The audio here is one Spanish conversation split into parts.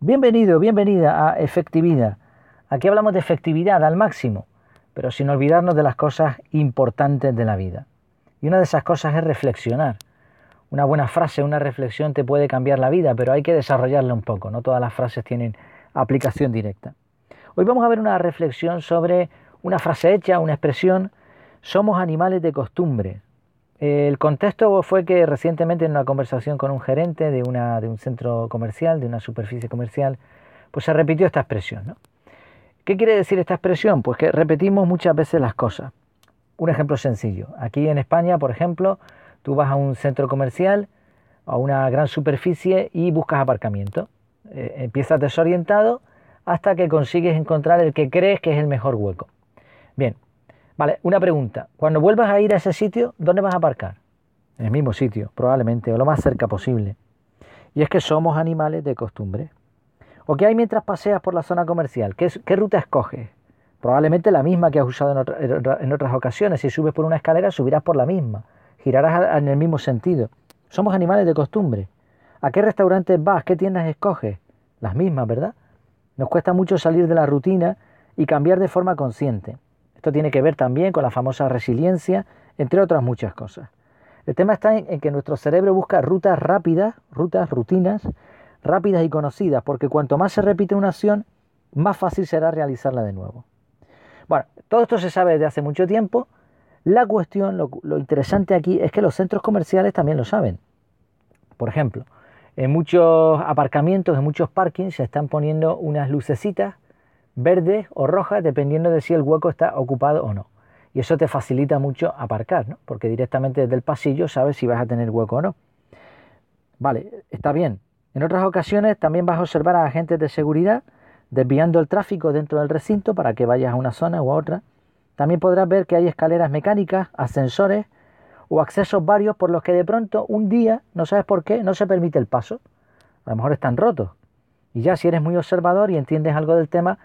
Bienvenido, bienvenida a Efectividad. Aquí hablamos de efectividad al máximo, pero sin olvidarnos de las cosas importantes de la vida. Y una de esas cosas es reflexionar. Una buena frase, una reflexión te puede cambiar la vida, pero hay que desarrollarla un poco. No todas las frases tienen aplicación directa. Hoy vamos a ver una reflexión sobre una frase hecha, una expresión. Somos animales de costumbre. El contexto fue que recientemente en una conversación con un gerente de, una, de un centro comercial, de una superficie comercial, pues se repitió esta expresión. ¿Qué quiere decir esta expresión? Pues que repetimos muchas veces las cosas. Un ejemplo sencillo. Aquí en España, por ejemplo, tú vas a un centro comercial, a una gran superficie y buscas aparcamiento. Eh, empiezas desorientado hasta que consigues encontrar el que crees que es el mejor hueco. Bien, Vale, una pregunta. Cuando vuelvas a ir a ese sitio, ¿dónde vas a aparcar? En el mismo sitio, probablemente, o lo más cerca posible. Y es que somos animales de costumbre. ¿O qué hay mientras paseas por la zona comercial? ¿Qué, ruta escoges? Probablemente la misma que has usado en, otras ocasiones. Si subes por una escalera, subirás por la misma. Girarás en el mismo sentido. Somos animales de costumbre. ¿A qué restaurantes vas? ¿Qué tiendas escoges? Las mismas, ¿verdad? Nos cuesta mucho salir de la rutina y cambiar de forma consciente. Esto tiene que ver también con la famosa resiliencia, entre otras muchas cosas. El tema está en, que nuestro cerebro busca rutas rápidas, rutas, rutinas, rápidas y conocidas, porque cuanto más se repite una acción, más fácil será realizarla de nuevo. Bueno, todo esto se sabe desde hace mucho tiempo. La cuestión, lo, lo interesante aquí es que los centros comerciales también lo saben. Por ejemplo, en muchos aparcamientos, en muchos parkings se están poniendo unas lucecitas verdes o rojas dependiendo de si el hueco está ocupado o no. Y eso te facilita mucho aparcar, ¿no? porque directamente desde el pasillo sabes si vas a tener hueco o no. Vale, está bien. En otras ocasiones también vas a observar a agentes de seguridad desviando el tráfico dentro del recinto para que vayas a una zona u a otra. También podrás ver que hay escaleras mecánicas, ascensores o accesos varios por los que de pronto un día, no sabes por qué, no se permite el paso. A lo mejor están rotos. Y ya si eres muy observador y entiendes algo del tema,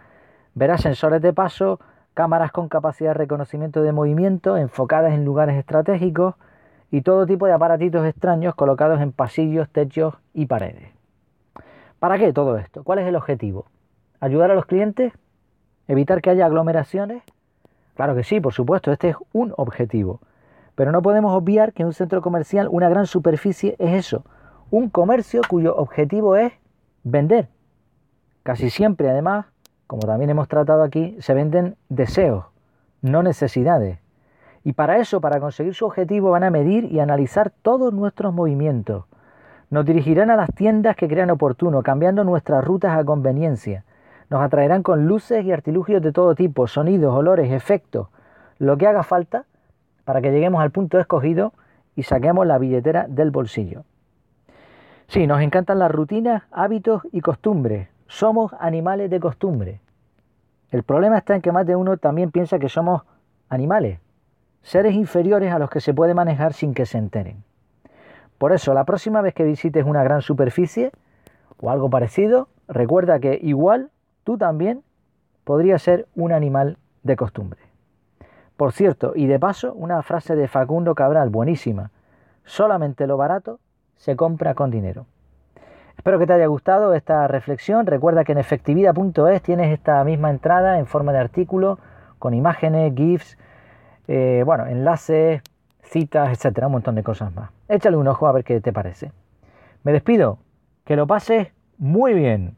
Verás sensores de paso, cámaras con capacidad de reconocimiento de movimiento enfocadas en lugares estratégicos y todo tipo de aparatitos extraños colocados en pasillos, techos y paredes. ¿Para qué todo esto? ¿Cuál es el objetivo? ¿Ayudar a los clientes? ¿Evitar que haya aglomeraciones? Claro que sí, por supuesto, este es un objetivo. Pero no podemos obviar que un centro comercial, una gran superficie, es eso, un comercio cuyo objetivo es vender. Casi siempre, además, como también hemos tratado aquí, se venden deseos, no necesidades. Y para eso, para conseguir su objetivo, van a medir y analizar todos nuestros movimientos. Nos dirigirán a las tiendas que crean oportuno, cambiando nuestras rutas a conveniencia. Nos atraerán con luces y artilugios de todo tipo, sonidos, olores, efectos, lo que haga falta para que lleguemos al punto escogido y saquemos la billetera del bolsillo. Sí, nos encantan las rutinas, hábitos y costumbres, somos animales de costumbre. El problema está en que más de uno también piensa que somos animales, seres inferiores a los que se puede manejar sin que se enteren. Por eso, la próxima vez que visites una gran superficie o algo parecido, recuerda que igual tú también podrías ser un animal de costumbre. Por cierto, y de paso, una frase de Facundo Cabral buenísima, solamente lo barato se compra con dinero. Espero que te haya gustado esta reflexión. Recuerda que en efectividad.es tienes esta misma entrada en forma de artículo con imágenes, GIFs, eh, bueno, enlaces, citas, etcétera, un montón de cosas más. Échale un ojo a ver qué te parece. Me despido. Que lo pases muy bien.